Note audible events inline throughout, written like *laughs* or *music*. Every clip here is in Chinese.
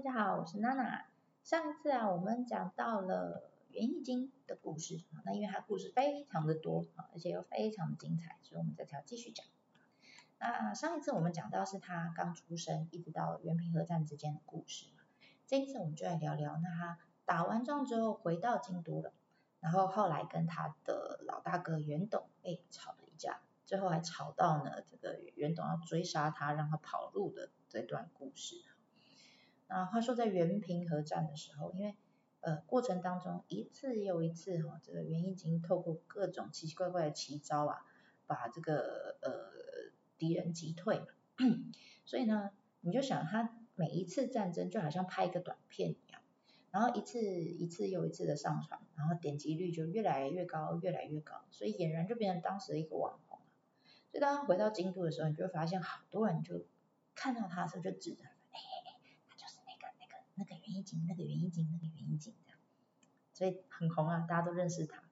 大家好，我是娜娜。上一次啊，我们讲到了园艺金的故事，那因为它故事非常的多啊，而且又非常的精彩，所以我们这次要继续讲。那上一次我们讲到是他刚出生，一直到元平和战之间的故事嘛。这一次我们就来聊聊，那他打完仗之后回到京都了，然后后来跟他的老大哥袁董哎吵了一架，最后还吵到呢这个袁董要追杀他，让他跑路的这段故事。那话说在原平和战的时候，因为呃过程当中一次又一次哈，这个袁义经透过各种奇奇怪怪的奇招啊，把这个呃敌人击退，*coughs* 所以呢你就想他每一次战争就好像拍一个短片一样，然后一次一次又一次的上传，然后点击率就越来越高越来越高，所以俨然就变成当时的一个网红。所以当他回到京都的时候，你就会发现好多人就看到他的时候就指着。那个原因景，那个原因景，那个袁一景这样，所以很红啊，大家都认识他。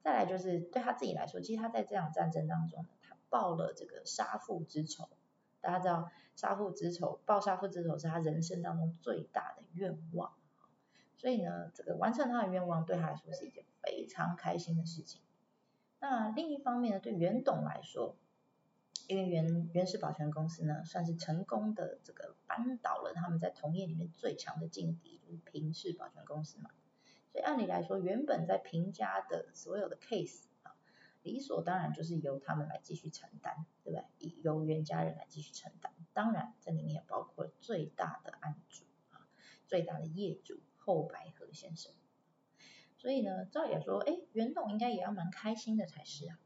再来就是对他自己来说，其实他在这场战争当中，他报了这个杀父之仇。大家知道杀父之仇，报杀父之仇是他人生当中最大的愿望。所以呢，这个完成他的愿望对他来说是一件非常开心的事情。那另一方面呢，对袁董来说，因为原原始保全公司呢，算是成功的这个扳倒了他们在同业里面最强的劲敌，就是平氏保全公司嘛。所以按理来说，原本在平家的所有的 case 啊，理所当然就是由他们来继续承担，对不对？由原家人来继续承担。当然，这里面也包括最大的案主啊，最大的业主后白河先生。所以呢，照理说，哎，袁董应该也要蛮开心的才是啊，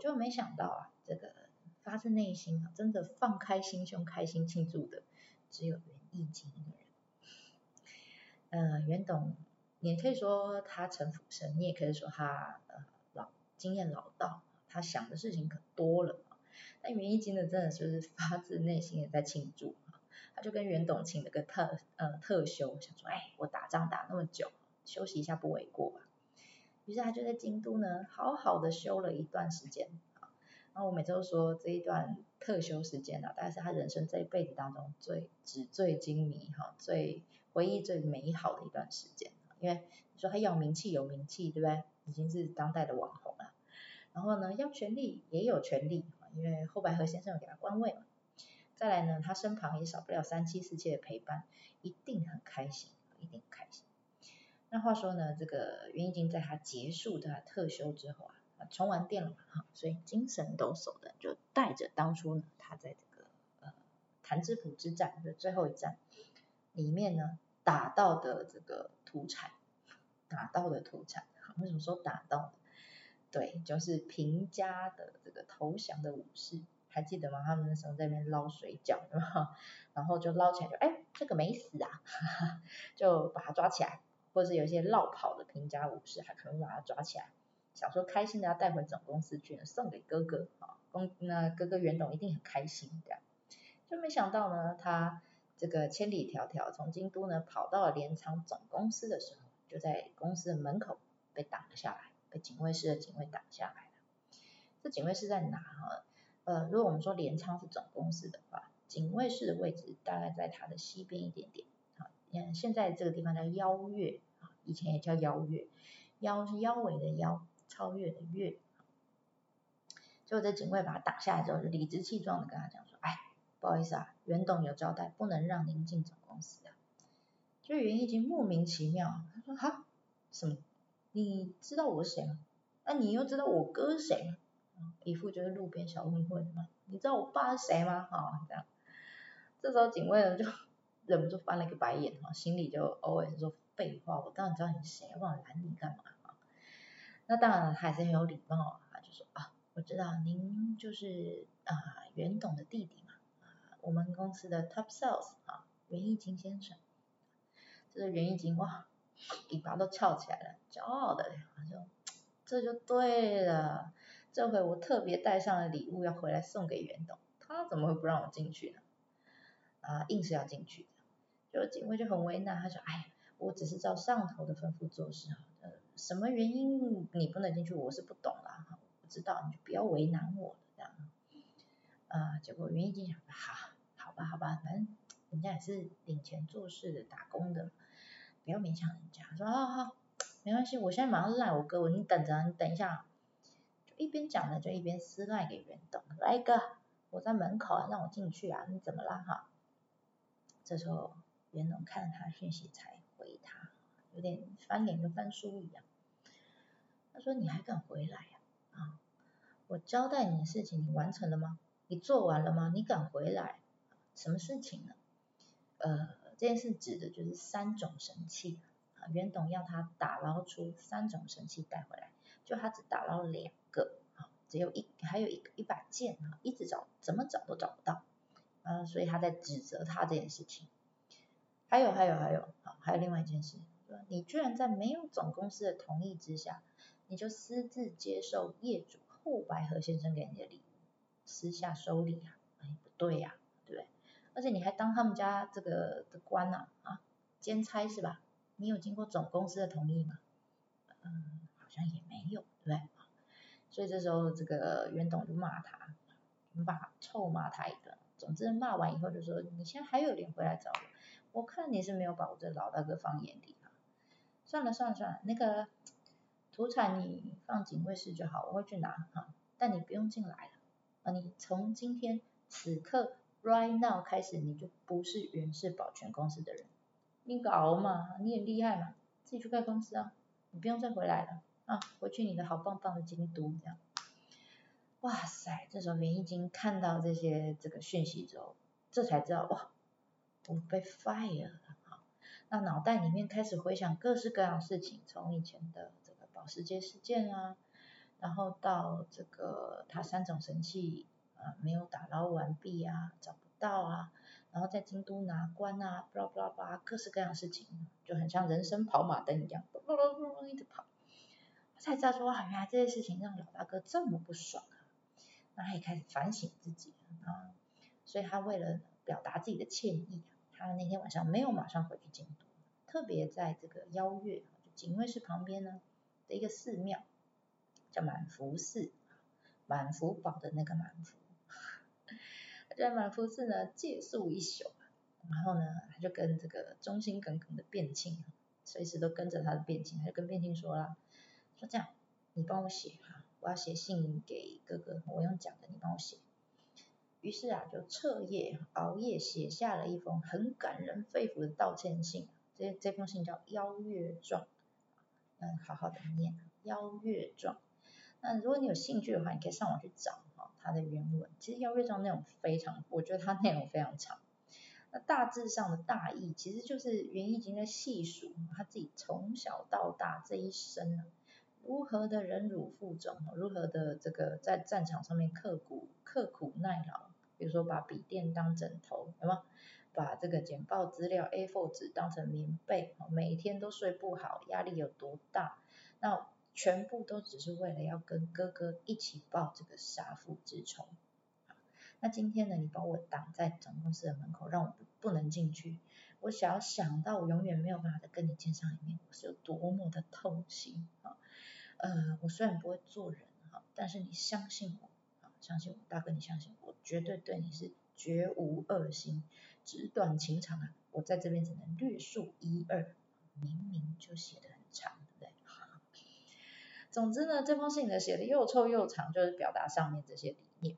就没想到啊，这个。发自内心啊，真的放开心胸、开心庆祝的，只有袁义经一个人。呃，袁董，你也可以说他城府深，你也可以说他呃老经验老道，他想的事情可多了。但袁义经呢，真的就是发自内心的在庆祝他就跟袁董请了个特呃特休，想说，哎，我打仗打那么久，休息一下不为过吧。于是他就在京都呢，好好的休了一段时间。那我每周说这一段特休时间呢，大概是他人生这一辈子当中最纸醉金迷哈，最回忆最美好的一段时间。因为你说他要名气有名气，对不对？已经是当代的网红了。然后呢，要权力也有权力，因为后白河先生有给他官位嘛。再来呢，他身旁也少不了三妻四妾的陪伴，一定很开心，一定很开心。那话说呢，这个袁义经在他结束他特休之后啊。充完电了嘛，哈，所以精神抖擞的就带着当初呢，他在这个呃潭之浦之战的最后一战里面呢打到的这个土产，打到的土产，为什么说打到？对，就是平家的这个投降的武士，还记得吗？他们那时候在那边捞水饺，*laughs* 然后就捞起来就哎这个没死啊，*laughs* 就把他抓起来，或者是有一些绕跑的平家武士，还可能把他抓起来。想说开心的要带回总公司去，送给哥哥啊，公那哥哥袁董一定很开心这样，就没想到呢，他这个千里迢迢从京都呢跑到了镰仓总公司的时候，就在公司的门口被挡了下来，被警卫室的警卫挡下来了。这警卫室在哪哈？呃，如果我们说镰仓是总公司的话，警卫室的位置大概在它的西边一点点，好，嗯，现在这个地方叫邀月啊，以前也叫邀月，邀是腰围的腰。超越的越，结果这警卫把他打下来之后，就理直气壮的跟他讲说：“哎，不好意思啊，袁董有交代，不能让您进总公司啊。”就袁义经莫名其妙，他说：“哈，什么？你知道我谁吗？那你又知道我哥谁吗？一副就是路边小混混嘛。你知道我爸是谁吗？哈，这样。这时候警卫呢就忍不住翻了一个白眼，哈，心里就 always 说：废话，我当然知道你是谁，我拦你干嘛？”那当然，他还是很有礼貌啊，就说啊，我知道您就是啊袁董的弟弟嘛，啊我们公司的 top sales 啊袁义金先生，这个袁义金哇，尾巴都翘起来了，骄傲的就这就对了，这回我特别带上了礼物要回来送给袁董，他怎么会不让我进去呢？啊硬是要进去的，就警卫就很为难，他说哎，我只是照上头的吩咐做事啊。什么原因你不能进去？我是不懂啦，我不知道，你就不要为难我了这样。啊，结果袁义经想，好，好吧，好吧，反正人家也是领钱做事的打工的，不要勉强人家。说好好，没关系，我现在马上赖我哥，我你等着，你等一下。就一边讲呢，就一边私赖给袁董，来哥，我在门口啊，让我进去啊，你怎么了哈？这时候袁董看了他讯息才，有点翻脸跟翻书一样。他说你还敢回来呀？啊，我交代你的事情你完成了吗？你做完了吗？你敢回来？什么事情呢？呃，这件事指的就是三种神器啊。袁董要他打捞出三种神器带回来，就他只打捞了两个啊，只有一还有一个一把剑啊，一直找怎么找都找不到啊，所以他在指责他这件事情。还有还有还有啊，还有另外一件事，你居然在没有总公司的同意之下，你就私自接受业主后白河先生给你的礼物，私下收礼啊？哎，不对呀，对不对？而且你还当他们家这个的官呐啊，兼差是吧？你有经过总公司的同意吗？嗯，好像也没有，对不对？所以这时候这个袁董就骂他，骂臭骂他一顿。总之骂完以后就说，你现在还有脸回来找我？我看你是没有把我这老大哥放眼里。算了算了算了，那个土产你放警卫室就好，我会去拿哈。但你不用进来了啊，你从今天此刻。Right now 开始你就不是原氏保全公司的人，你搞嘛，你也厉害嘛，自己去开公司啊，你不用再回来了啊，回去你的好棒棒的京都这样。哇塞，这时候袁一金看到这些这个讯息之后，这才知道哇，我被 fire，那脑袋里面开始回想各式各样的事情，从以前的这个保时捷事件啊，然后到这个他三种神器。啊，没有打捞完毕啊，找不到啊，然后在京都拿关啊，巴拉巴拉巴拉，各式各样事情，就很像人生跑马灯一样，噜噜噜噜一直跑。他才知道说哇，原来这些事情让老大哥这么不爽啊，那他也开始反省自己啊，所以他为了表达自己的歉意啊，他那天晚上没有马上回去京都，特别在这个邀月，就警卫室旁边呢的一个寺庙，叫满福寺，满福宝的那个满福。在满福寺呢借宿一宿，然后呢，他就跟这个忠心耿耿的卞庆，随时都跟着他的卞庆，他就跟卞庆说了，说这样，你帮我写哈，我要写信给哥哥，我用讲的，你帮我写。于是啊，就彻夜熬夜写下了一封很感人肺腑的道歉信，这这封信叫《邀月状》，嗯，好好的念《邀月状》。那如果你有兴趣的话，你可以上网去找哈。它的原文其实邀月状内容非常，我觉得它内容非常长。那大致上的大意其实就是袁一经在细数他自己从小到大这一生啊如何的忍辱负重，如何的这个在战场上面刻苦刻苦耐劳，比如说把笔电当枕头，有吗？把这个简报资料 A4 纸当成棉被，每天都睡不好，压力有多大？那全部都只是为了要跟哥哥一起报这个杀父之仇。那今天呢，你把我挡在总公司的门口，让我不能进去。我想要想到我永远没有办法再跟你见上一面，我是有多么的痛心啊！呃，我虽然不会做人哈，但是你相信我，相信我，大哥，你相信我，绝对对你是绝无恶心，纸短情长啊！我在这边只能略述一二，明明就写的很长。对不对总之呢，这封信呢写的又臭又长，就是表达上面这些理念，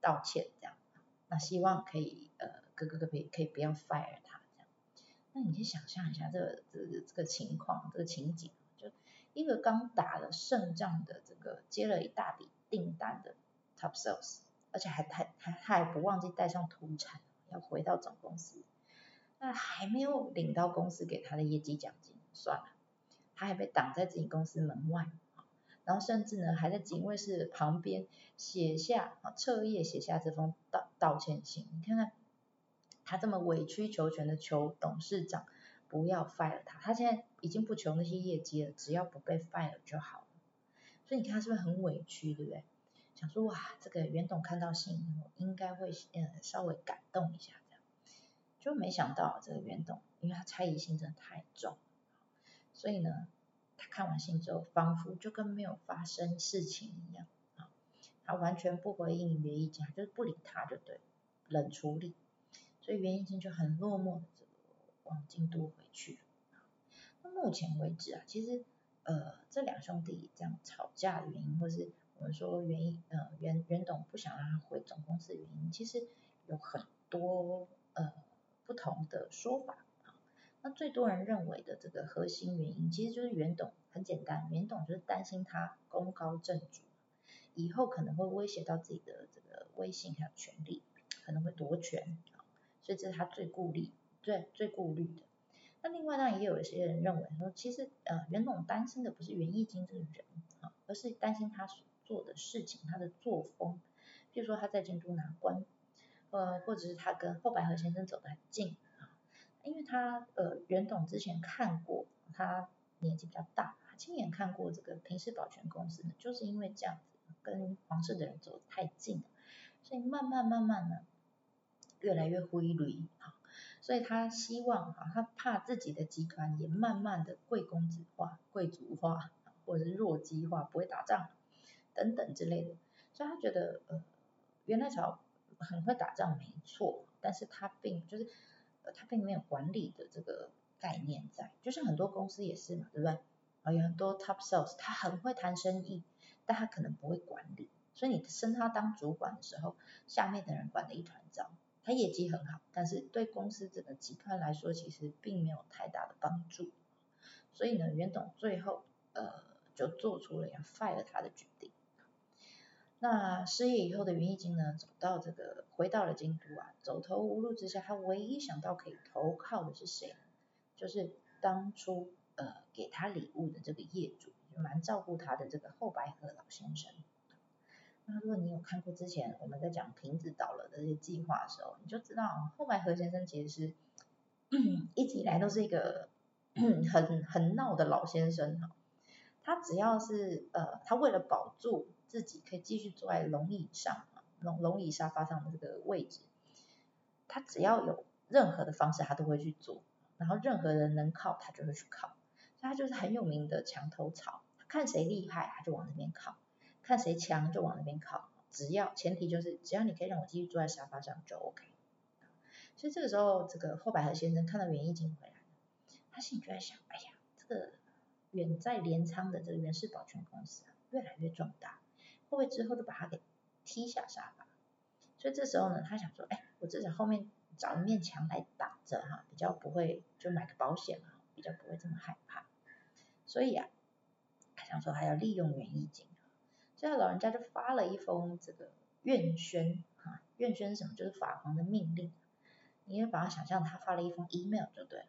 道歉这样。那希望可以呃，哥哥可以可以不要 fire 他这样。那你去想象一下这个这个这个情况，这个情景，就一个刚打了胜仗的这个接了一大笔订单的 top sales，而且还太还他还不忘记带上土产，要回到总公司。那还没有领到公司给他的业绩奖金，算了，他还被挡在自己公司门外。然后甚至呢，还在警卫室旁边写下啊，彻夜写下这封道道歉信。你看看，他这么委曲求全的求董事长不要 fire 他，他现在已经不求那些业绩了，只要不被 fire 就好了。所以你看他是不是很委屈，对不对？想说哇，这个袁董看到信应该会呃稍微感动一下这样，就没想到这个袁董，因为他猜疑心真的太重，所以呢。他看完信之后，仿佛就跟没有发生事情一样啊，他完全不回应袁一金，就是不理他就对，冷处理。所以袁义经就很落寞的这个往京都回去了。那目前为止啊，其实呃这两兄弟这样吵架的原因，或是我们说原因呃袁袁董不想让他回总公司的原因，其实有很多呃不同的说法啊。那最多人认为的这个核心原因，其实就是袁董很简单，袁董就是担心他功高震主，以后可能会威胁到自己的这个威信还有权利，可能会夺权啊，所以这是他最顾虑、最最顾虑的。那另外呢，也有一些人认为说，其实呃袁董担心的不是袁义经这个人啊，而是担心他所做的事情、他的作风，比如说他在京都拿官，呃，或者是他跟后白河先生走得很近。因为他呃袁董之前看过，他年纪比较大，他亲眼看过这个平氏保全公司呢，就是因为这样子跟皇室的人走得太近了，所以慢慢慢慢呢越来越灰绿啊，所以他希望啊，他怕自己的集团也慢慢的贵公子化、贵族化，或者是弱鸡化，不会打仗等等之类的，所以他觉得呃袁来朝很会打仗没错，但是他并就是呃。他并没有管理的这个概念在，就像很多公司也是嘛，对不对？啊，有很多 top sales，他很会谈生意，但他可能不会管理，所以你升他当主管的时候，下面的人管的一团糟，他业绩很好，但是对公司整个集团来说，其实并没有太大的帮助。所以呢，袁董最后呃就做出了要 fire 他的决定。那失业以后的袁义经呢，走到这个回到了京都啊，走投无路之下，他唯一想到可以投靠的是谁？就是当初呃给他礼物的这个业主，就蛮照顾他的这个后白河老先生。那如果你有看过之前我们在讲瓶子倒了的这些计划的时候，你就知道后白河先生其实是 *clears throat* 一直以来都是一个 *clears throat* 很很闹的老先生哈。他只要是呃，他为了保住。自己可以继续坐在龙椅上啊，龙龙椅沙发上的这个位置，他只要有任何的方式，他都会去做，然后任何人能靠，他就会去靠，所以他就是很有名的墙头草，他看谁厉害，他就往那边靠，看谁强就往那边靠，只要前提就是只要你可以让我继续坐在沙发上就 OK。所以这个时候，这个后白河先生看到袁义经回来，他心里就在想，哎呀，这个远在镰仓的这个袁氏保全公司啊，越来越壮大。会不会之后就把他给踢下沙发？所以这时候呢，他想说，哎，我至少后面找一面墙来挡着哈，比较不会就买个保险嘛，比较不会这么害怕。所以啊，他想说还要利用园艺金，所以老人家就发了一封这个院宣哈，院宣是什么？就是法皇的命令。你也把它想象他发了一封 email 就对了，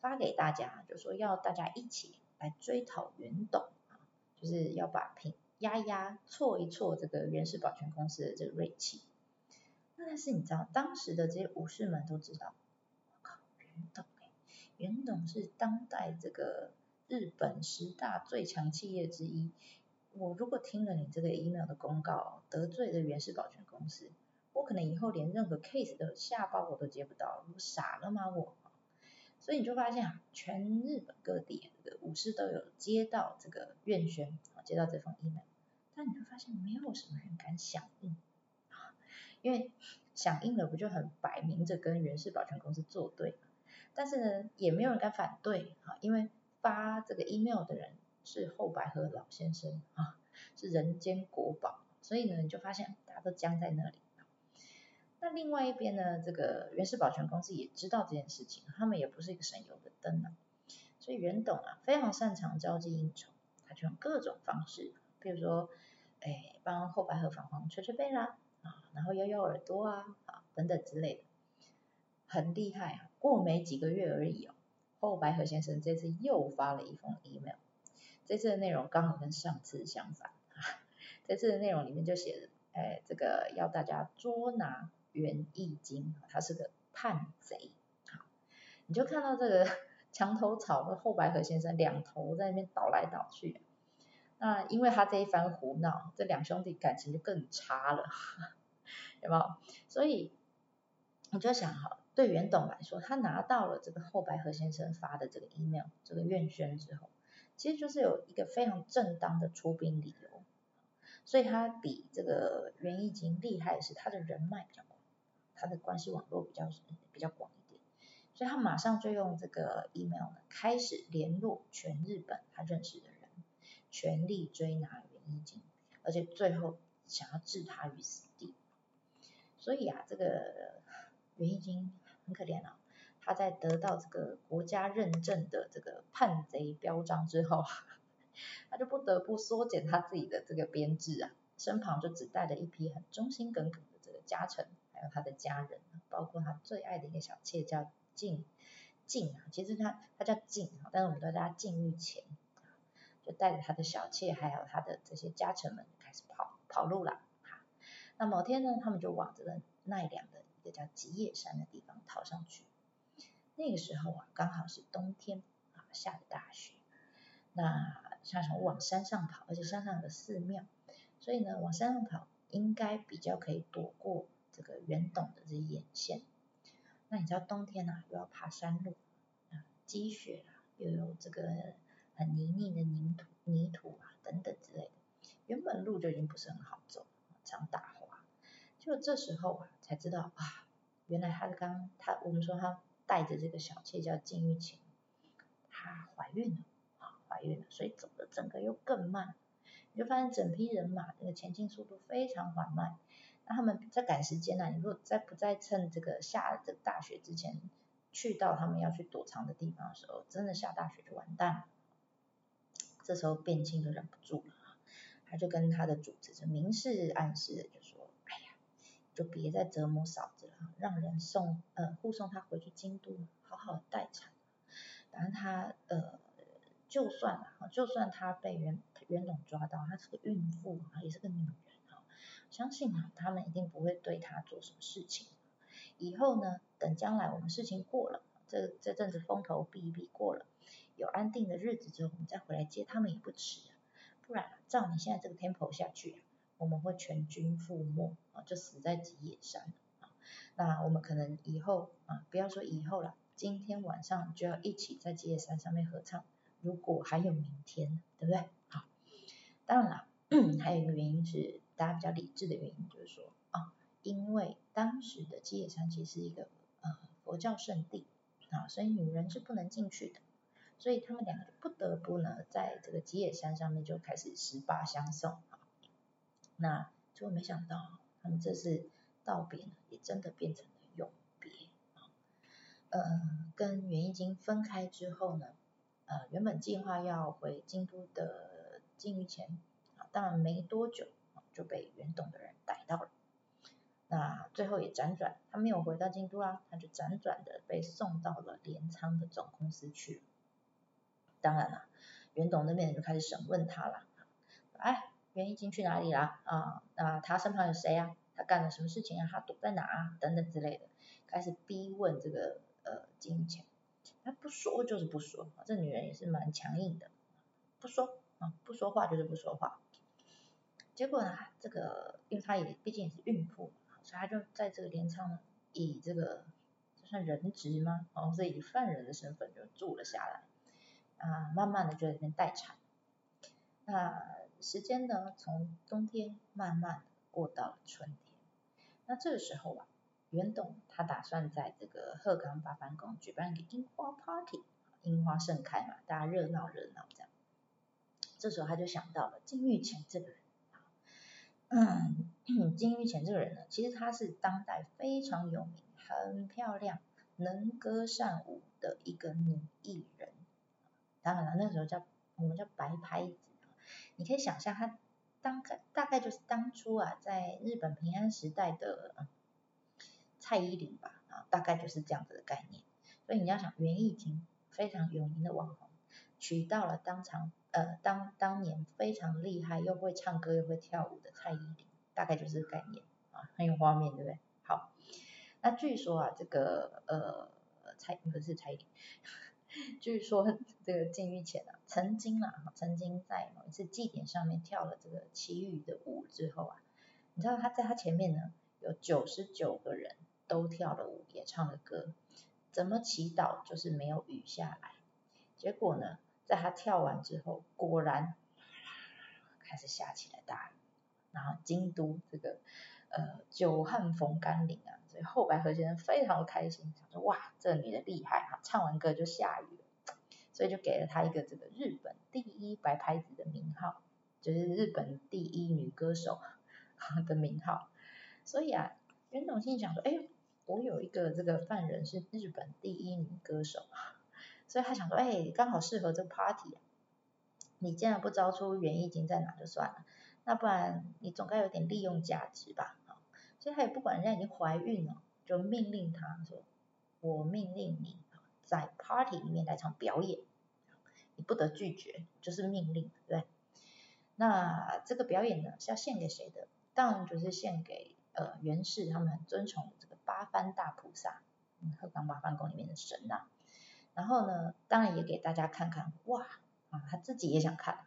发给大家，就说要大家一起来追讨袁董啊，就是要把平。压一压挫一挫这个原氏保全公司的这个锐气，那但是你知道当时的这些武士们都知道，我靠，袁董哎，袁董是当代这个日本十大最强企业之一，我如果听了你这个 email 的公告，得罪了原氏保全公司，我可能以后连任何 case 的下包我都接不到，我傻了吗我？所以你就发现啊，全日本各地的武士都有接到这个院宣，接到这封 email。但你会发现没有什么人敢响应，因为响应了不就很摆明着跟原氏保全公司作对嘛但是呢，也没有人敢反对啊，因为发这个 email 的人是后白河老先生啊，是人间国宝，所以呢，你就发现大家都僵在那里。那另外一边呢，这个原氏保全公司也知道这件事情，他们也不是一个省油的灯啊，所以袁董啊非常擅长交际应酬，他就用各种方式，比如说。哎，帮后白河反黄吹吹背啦，啊，然后摇摇耳朵啊，啊，等等之类的，很厉害啊。过没几个月而已哦，后白河先生这次又发了一封 email，这次的内容刚好跟上次相反，这次的内容里面就写着，哎，这个要大家捉拿袁义经，他是个叛贼，好，你就看到这个 *laughs* 墙头草和后白河先生两头在那边倒来倒去。那因为他这一番胡闹，这两兄弟感情就更差了，*laughs* 有没有？所以我就想哈，对袁董来说，他拿到了这个后白河先生发的这个 email 这个院宣之后，其实就是有一个非常正当的出兵理由，所以他比这个袁义经厉害的是他的人脉比较广，他的关系网络比较比较广一点，所以他马上就用这个 email 呢，开始联络全日本他认识的，全力追拿袁一金，而且最后想要置他于死地。所以啊，这个袁一金很可怜啊，他在得到这个国家认证的这个叛贼标章之后，*laughs* 他就不得不缩减他自己的这个编制啊。身旁就只带了一批很忠心耿耿的这个家臣，还有他的家人，包括他最爱的一个小妾叫静静啊，其实他他叫静啊，但是我们都叫他静玉前，就带着他的小妾还有他的这些家臣们开始跑跑路了。那某天呢，他们就往这个奈良的一个叫吉野山的地方逃上去。那个时候啊，刚好是冬天啊，下着大雪。那像从往山上跑，而且山上有个寺庙。所以呢，往山上跑应该比较可以躲过这个袁董的这些眼线。那你知道冬天啊，又要爬山路啊，积雪啊，又有这个很泥泞的泥土、泥土啊等等之类的，原本路就已经不是很好走，常打滑。就这时候啊，才知道啊，原来他刚他我们说他带着这个小妾叫金玉琴，她怀孕了啊，怀孕了，所以走的整个又更慢。你就发现整批人马那个前进速度非常缓慢，那他们在赶时间呢？你如果在不在趁这个下这大雪之前去到他们要去躲藏的地方的时候，真的下大雪就完蛋了。这时候卞庆就忍不住了，他就跟他的主子就明示暗示的就说：“哎呀，就别再折磨嫂子了，让人送呃护送她回去京都，好好待产。反正他呃就算了，就算他被袁。”袁董抓到，她是个孕妇啊，也是个女人啊，相信啊，他们一定不会对她做什么事情。以后呢，等将来我们事情过了，这这阵子风头避一避过了，有安定的日子之后，我们再回来接他们也不迟。不然，照你现在这个 tempo 下去，我们会全军覆没啊，就死在吉野山啊。那我们可能以后啊，不要说以后了，今天晚上就要一起在吉野山上面合唱。如果还有明天，对不对？好。当然了，*clears throat* 还有一个原因是大家比较理智的原因，就是说啊，因为当时的基野山其实是一个呃佛教圣地啊，所以女人是不能进去的，所以他们两个就不得不呢，在这个吉野山上面就开始十八相送啊。那结果没想到，他们这次道别呢，也真的变成了永别啊。呃，跟袁一金分开之后呢，呃，原本计划要回京都的。金玉前啊，当然没多久就被袁董的人逮到了。那最后也辗转，他没有回到京都啦，他就辗转的被送到了镰仓的总公司去。当然了，袁董那边就开始审问他了。哎，袁一金去哪里啦？啊，那他身旁有谁啊？他干了什么事情啊？他躲在哪啊？等等之类的，开始逼问这个呃金钱。他不说就是不说，这女人也是蛮强硬的，不说。啊，不说话就是不说话。结果呢，这个因为她也毕竟也是孕妇，所以他就在这个镰仓呢，以这个就算人质吗？哦，是以犯人的身份就住了下来。啊，慢慢的就在那边待产。那时间呢，从冬天慢慢过到了春天。那这个时候啊，袁董他打算在这个鹤冈八幡宫举办一个樱花 party，樱花盛开嘛，大家热闹热闹这样。这时候他就想到了金玉前这个人啊，嗯，*clears throat* 金玉前这个人呢，其实他是当代非常有名、很漂亮、能歌善舞的一个女艺人。当然了，那个时候叫我们叫白拍子。你可以想象，他当大概就是当初啊，在日本平安时代的蔡依林吧，啊，大概就是这样子的概念。所以你要想，袁艺婷非常有名的网红，娶到了当场。呃，当当年非常厉害又会唱歌又会跳舞的蔡依林，大概就是概念啊，很有画面，对不对？好，那据说啊，这个呃蔡不是蔡依林，*laughs* 据说这个金玉前啊，曾经啊，曾经在某一次祭典上面跳了这个奇遇的舞之后啊，你知道他在他前面呢有九十九个人都跳了舞也唱了歌，怎么祈祷就是没有雨下来，结果呢？在他跳完之后，果然开始下起了大雨，然后京都这个呃久旱逢甘霖啊，所以后白河先生非常的开心，想说哇，这女的厉害哈，唱完歌就下雨了，所以就给了她一个这个日本第一白拍子的名号，就是日本第一女歌手 *laughs* 的名号。所以啊，袁总心想说，哎，我有一个这个犯人是日本第一女歌手，所以他想说，哎，刚好适合这个 party 啊。你既然不招出袁义经在哪就算了，那不然你总该有点利用价值吧？所以他也不管人家已经怀孕了，就命令他说：“我命令你在 party 里面来场表演，你不得拒绝，就是命令，对？那这个表演呢是要献给谁的？当然就是献给呃元氏他们很尊崇的这个八幡大菩萨，鹤岗八幡宫里面的神呐。然后呢，当然也给大家看看，哇啊，他自己也想看。”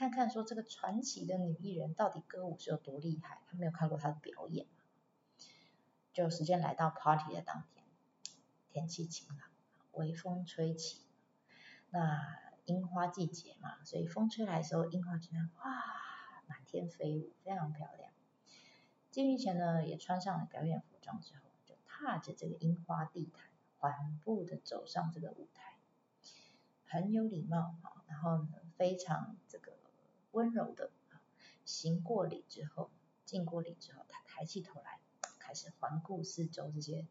看看说这个传奇的女艺人到底歌舞是有多厉害，她没有看过她的表演。就时间来到 party 的当天，天气晴朗，微风吹起，那樱花季节嘛，所以风吹来的时候，樱花就像哇满天飞舞，非常漂亮。进去前呢，也穿上了表演服装之后，就踏着这个樱花地毯，缓步的走上这个舞台，很有礼貌啊，然后呢，非常这个。温柔的行过礼之后，敬过礼之后，他抬起头来，开始环顾四周，这些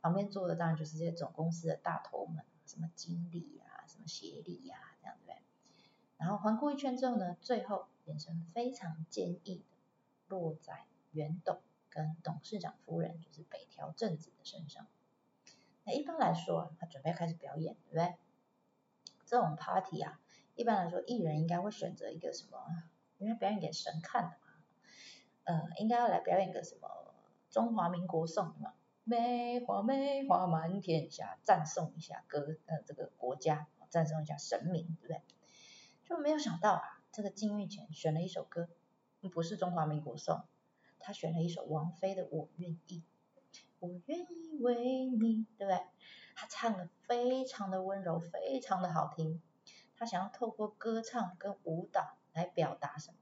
旁边坐的当然就是这些总公司的大头们，什么经理呀，什么协理呀，这样对不对？然后环顾一圈之后呢，最后眼神非常坚毅的落在袁董跟董事长夫人，就是北条正子的身上。那一般来说，他准备开始表演，对不对？这种 party 啊。一般来说，艺人应该会选择一个什么？因为表演给神看的嘛。呃，应该要来表演个什么中华民国颂嘛？梅花梅花满天下，赞颂一下歌呃这个国家，赞颂一下神明，对不对？就没有想到啊，这个金玉前选了一首歌，不是中华民国颂，他选了一首王菲的《我愿意》，我愿意为你，对不对？他唱的非常的温柔，非常的好听。他想要透过歌唱跟舞蹈来表达什么？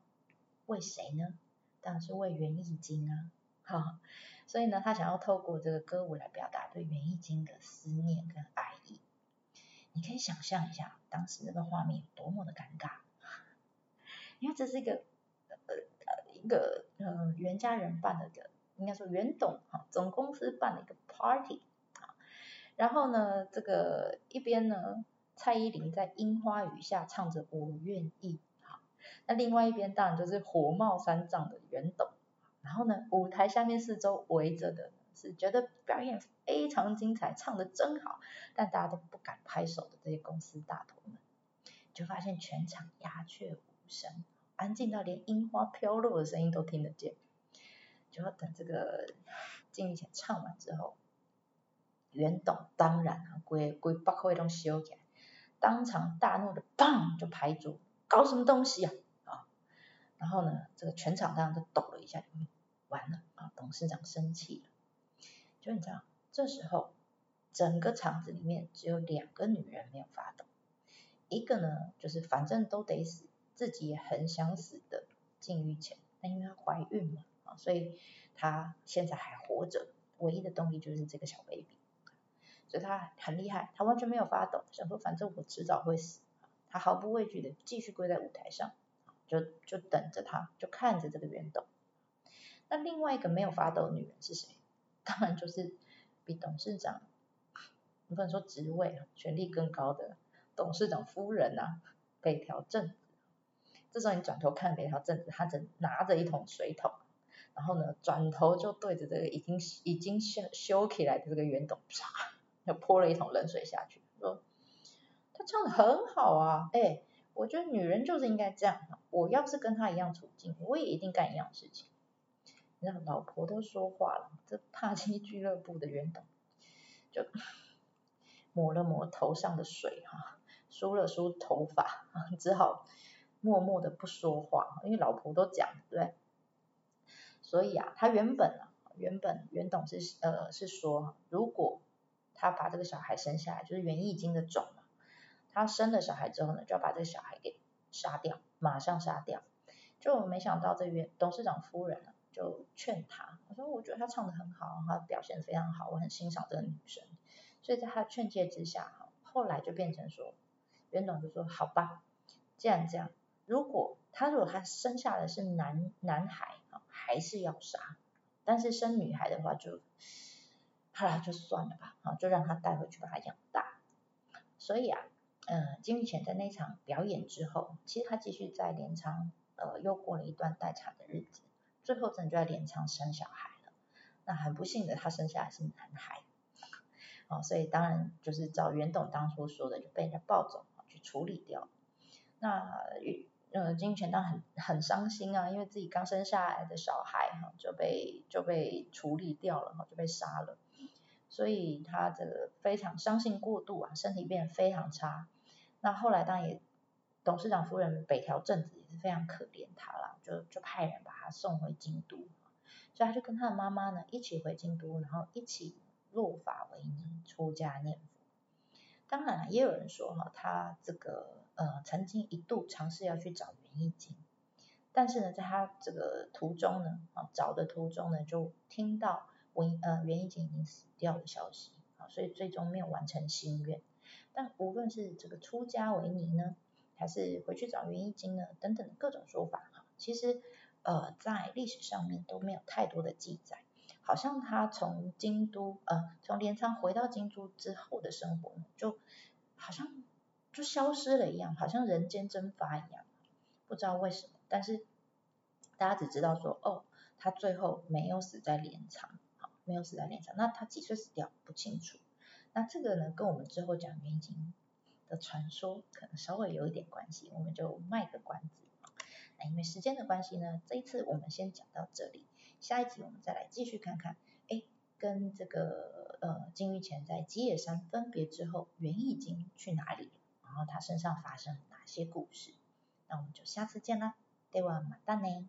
为谁呢？当然是为袁义经啊！哈，所以呢，他想要透过这个歌舞来表达对袁义经的思念跟爱意。你可以想象一下，当时那个画面有多么的尴尬，因为这是一个呃呃一个呃袁家人办的一个，应该说袁董哈总公司办的一个 party 啊，然后呢，这个一边呢。蔡依林在樱花雨下唱着《我愿意》，好，那另外一边当然就是火冒三丈的袁董，然后呢，舞台下面四周围着的是觉得表演非常精彩，唱的真好，但大家都不敢拍手的这些公司大头们，就发现全场鸦雀无声，安静到连樱花飘落的声音都听得见，就要等这个金玉前唱完之后，袁董当然啊，规规百会拢烧起来。当场大怒的，砰就拍桌，搞什么东西啊啊！然后呢，这个全场当然都抖了一下，完了啊！董事长生气了，就你知道，这时候整个场子里面只有两个女人没有发抖，一个呢就是反正都得死，自己也很想死的金玉前，那因为她怀孕嘛啊，所以她现在还活着，唯一的动力就是这个小 baby。所以他很厉害，他完全没有发抖，想说反正我迟早会死，他毫不畏惧的继续跪在舞台上，就就等着他，就看着这个圆董。那另外一个没有发抖的女人是谁？*laughs* 当然就是比董事长，你不能说职位，权力更高的董事长夫人呐，北条正子。这时候你转头看北条正子，他正拿着一桶水桶，然后呢转头就对着这个已经已经修修起来的这个圆董，唰。就泼了一桶冷水下去，说他唱的很好啊，哎，我觉得女人就是应该这样，我要是跟他一样处境，我也一定干一样事情。让老婆都说话了，这帕基俱乐部的袁董就抹了抹头上的水哈，梳了梳头发，只好默默的不说话，因为老婆都讲对，所以啊，他原本啊，原本袁董是呃是说如果他把这个小孩生下来，就是元义经的种嘛。他生了小孩之后呢，就要把这个小孩给杀掉，马上杀掉。就没想到这元董事长夫人啊，就劝他，我说我觉得他唱的很好，他表现非常好，我很欣赏这个女生。所以在他劝诫之下，哈，后来就变成说，袁董就说好吧，既然这样，如果他如果他生下来是男男孩啊，还是要杀，但是生女孩的话就，好了就算了吧，啊，就让他带回去把他养大。所以啊，嗯，金玉泉在那场表演之后，其实他继续在镰仓，呃，又过了一段待产的日子，最后真的就在镰仓生小孩了。那很不幸的，他生下来是男孩。啊，所以当然就是照袁董当初说的，就被人家抱走去处理掉。那呃金玉泉当然很很伤心啊，因为自己刚生下来的小孩哈就被就被处理掉了哈，就被杀了。所以他这个非常伤心过度啊，身体变得非常差。那后来当然也董事长夫人北条正子也是非常可怜他啦，就就派人把他送回京都。所以他就跟他的妈妈呢一起回京都，然后一起。落法为尼，出家念佛。当然了，也有人说哈，他这个呃曾经一度尝试要去找元义经，但是呢，在他这个途中呢，啊找的途中呢，就听到文呃元义经已经死掉的消息，啊，所以最终没有完成心愿。但无论是这个出家为尼呢，还是回去找元义经呢，等等各种说法哈，其实呃在历史上面都没有太多的记载。好像他从京都呃从镰仓回到京都之后的生活，就好像就消失了一样，好像人间蒸发一样，不知道为什么。但是大家只知道说，哦，他最后没有死在镰仓，没有死在脸上。那他几岁死掉不清楚。那这个呢，跟我们之后讲元景的传说可能稍微有一点关系，我们就卖个关子。那因为时间的关系呢，这一次我们先讲到这里。下一集我们再来继续看看，哎，跟这个呃金玉前在吉野山分别之后，元义经去哪里？然后他身上发生哪些故事？那我们就下次见啦，对我马达呢。